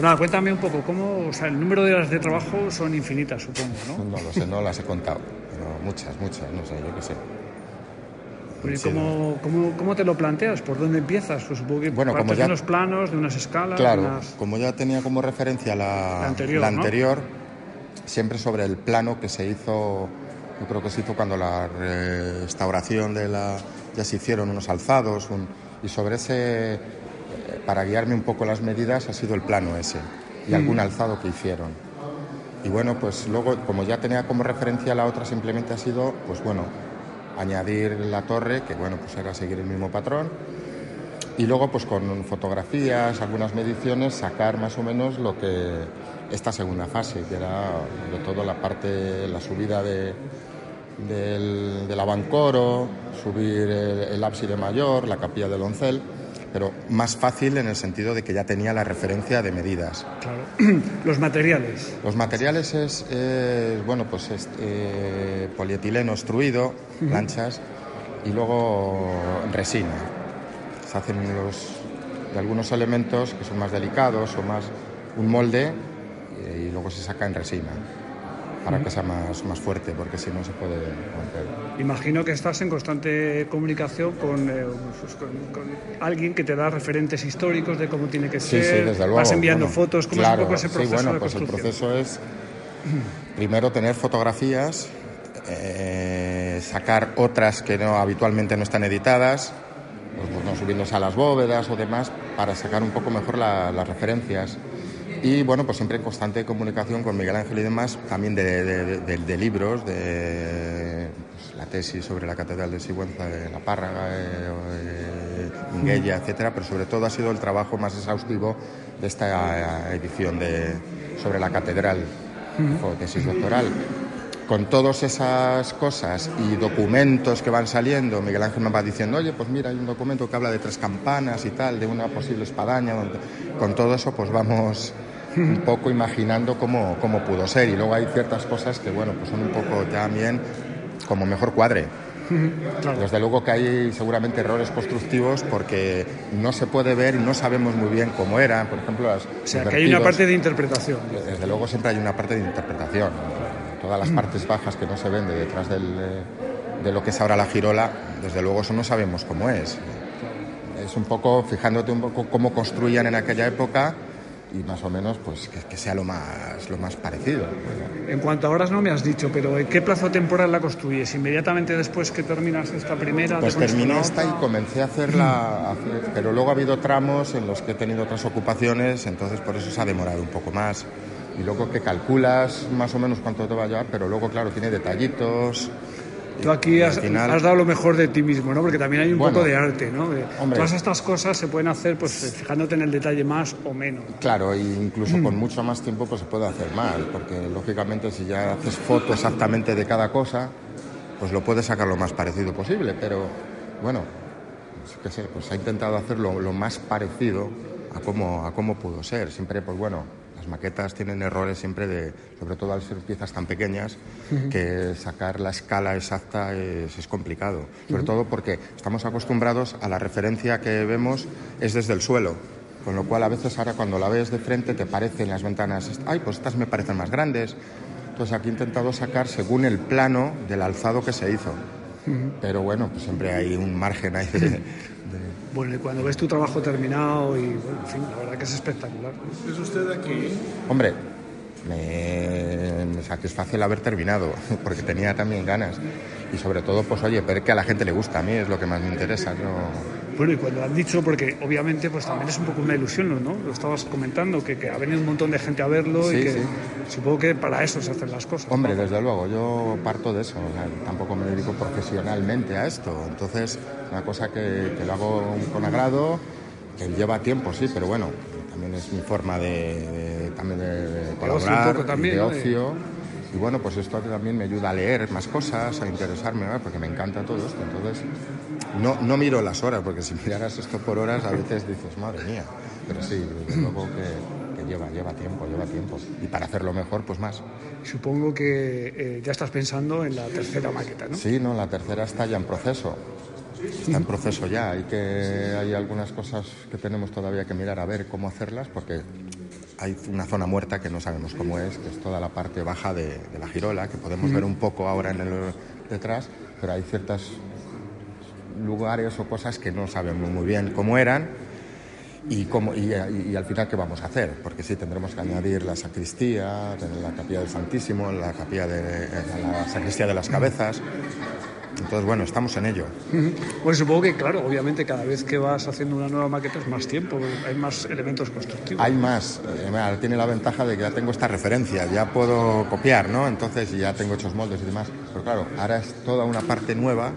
Pues nada, cuéntame un poco, ¿cómo, o sea, el número de horas de trabajo son infinitas, supongo, ¿no? No lo sé, no las he contado, pero muchas, muchas, no sé, yo qué sé. Sí, ¿cómo, cómo, cómo te lo planteas? ¿Por dónde empiezas? Pues supongo que Bueno, como ya- de unos planos, de unas escalas, Claro, unas... como ya tenía como referencia la, La anterior, la ¿no? anterior, siempre sobre el plano que se hizo, yo creo que se hizo cuando la restauración de la, ya se hicieron unos alzados, un- y sobre ese, para guiarme un poco las medidas, ha sido el plano ese, y algún alzado que hicieron. Y bueno, pues luego, como ya tenía como referencia la otra, simplemente ha sido, pues bueno, añadir la torre, que bueno, pues era seguir el mismo patrón, y luego pues con fotografías, algunas mediciones, sacar más o menos lo que esta segunda fase, que era de todo la parte, la subida de, del, del abancoro, subir el, el ábside mayor, la capilla del oncel, pero más fácil en el sentido de que ya tenía la referencia de medidas. Claro. Los materiales. Los materiales es, eh, bueno, pues es eh, polietileno extruido, planchas, y luego resina. Se hacen los, de algunos elementos que son más delicados o más un molde eh, y luego se saca en resina para que sea más, más fuerte, porque si no se puede romper. Imagino que estás en constante comunicación con, eh, pues, con- con alguien que te da referentes históricos de cómo tiene que Sí, ser. sí, desde luego. Vas enviando Bueno, fotos. ¿Cómo claro, es un poco ese sí, proceso bueno, de pues el proceso es primero tener fotografías, eh, sacar otras que no habitualmente no están editadas, pues, bueno, subiéndose a las bóvedas o demás, para sacar un poco mejor la- las referencias. Y bueno, pues siempre en constante comunicación con Miguel Ángel y demás, también de, de- de- de libros, de pues, la tesis sobre la Catedral de Sigüenza de La Párraga, eh, eh, Minguella, etcétera, pero sobre todo ha sido el trabajo más exhaustivo de esta eh, edición de, sobre la Catedral, fue tesis doctoral. Con todas esas cosas y documentos que van saliendo, Miguel Ángel me va diciendo, oye, pues mira, hay un documento que habla de tres campanas y tal, de una posible espadaña. donde- Con todo eso, pues vamos un poco imaginando cómo, cómo pudo ser. Y luego hay ciertas cosas que, bueno, pues son un poco también como mejor cuadre. Claro. Desde luego que hay seguramente errores constructivos porque no se puede ver y no sabemos muy bien cómo eran. Por ejemplo, las, O sea, que hay una parte de interpretación. Desde luego siempre hay una parte de interpretación. Todas las partes bajas que no se ven de detrás del, eh, de lo que es ahora la girola, desde luego eso no sabemos cómo es. Es un poco, fijándote un poco cómo construían en aquella época y más o menos pues que, que sea lo más, lo más parecido. En cuanto a horas no me has dicho, pero ¿en qué plazo temporal la construyes? ¿Inmediatamente después que terminas esta primera? Pues terminé esta y comencé a hacerla, pero luego ha habido tramos en los que he tenido otras ocupaciones, entonces por eso se ha demorado un poco más. Y luego que calculas más o menos cuánto te va a llevar, pero luego, claro, tiene detallitos. Tú aquí has, al final- has dado lo mejor de ti mismo, ¿no? Porque también hay un Bueno, poco de arte, ¿no? Hombre. todas estas cosas se pueden hacer pues fijándote en el detalle más o menos. Claro, e incluso con mucho más tiempo pues se puede hacer mal, porque lógicamente si ya haces foto exactamente de cada cosa, pues lo puedes sacar lo más parecido posible, pero bueno, pues, qué sé, pues ha intentado hacerlo lo más parecido a cómo, a cómo pudo ser. Siempre, pues bueno, maquetas tienen errores siempre de, sobre todo al ser piezas tan pequeñas, que sacar la escala exacta es, es complicado. Sobre todo porque estamos acostumbrados a la referencia que vemos es desde el suelo. Con lo cual a veces ahora cuando la ves de frente te parecen las ventanas, ay, pues estas me parecen más grandes. Entonces aquí he intentado sacar según el plano del alzado que se hizo. Pero bueno, pues siempre hay un margen ahí de, Bueno, y cuando ves tu trabajo terminado y, bueno, en fin, la verdad que es espectacular. ¿Es usted aquí? Hombre, me, me satisface el haber terminado, porque tenía también ganas. Y sobre todo, pues oye, ver que a la gente le gusta, a mí es lo que más me interesa. No... Bueno, y cuando han dicho, porque obviamente pues también es un poco una ilusión, ¿no? Lo estabas comentando, que, que ha venido un montón de gente a verlo y Sí, que sí. supongo que para eso se hacen las cosas. ¿no? Hombre, desde luego, yo parto de eso, o sea, tampoco me dedico profesionalmente a esto, entonces una cosa que, que lo hago con agrado, que lleva tiempo, sí, pero bueno, también es mi forma de, de- también de, de ocio un colaborar, poco también, ¿no? De- ocio, y bueno, pues esto también me ayuda a leer más cosas, a interesarme, ¿no? porque me encanta todo esto, entonces no, no miro las horas, porque si miraras esto por horas a veces dices, madre mía, pero sí, desde luego que, que lleva, lleva tiempo, lleva tiempo, y para hacerlo mejor, pues más. Supongo que eh, ya estás pensando en la tercera maqueta, ¿no? Sí, no, la tercera está ya en proceso. Está en proceso ya. Hay que hay algunas cosas que tenemos todavía que mirar a ver cómo hacerlas porque hay una zona muerta que no sabemos cómo es, que es toda la parte baja de, de la girola, que podemos ver un poco ahora en el detrás, pero hay ciertos lugares o cosas que no sabemos muy bien cómo eran y, cómo, y, y, al final qué vamos a hacer, porque sí tendremos que añadir la sacristía, la capilla del Santísimo, la capilla de la sacristía de las cabezas. Entonces, bueno, estamos en ello. Pues supongo que, claro, obviamente cada vez que vas haciendo una nueva maqueta es más tiempo, hay más elementos constructivos. Hay más. Eh, tiene la ventaja de que ya tengo esta referencia, ya puedo copiar, ¿no? Entonces ya tengo hechos moldes y demás. Pero claro, ahora es toda una parte nueva,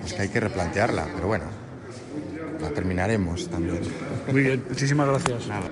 pues que hay que replantearla. Pero bueno, la terminaremos también. Muy bien, muchísimas gracias. Nada.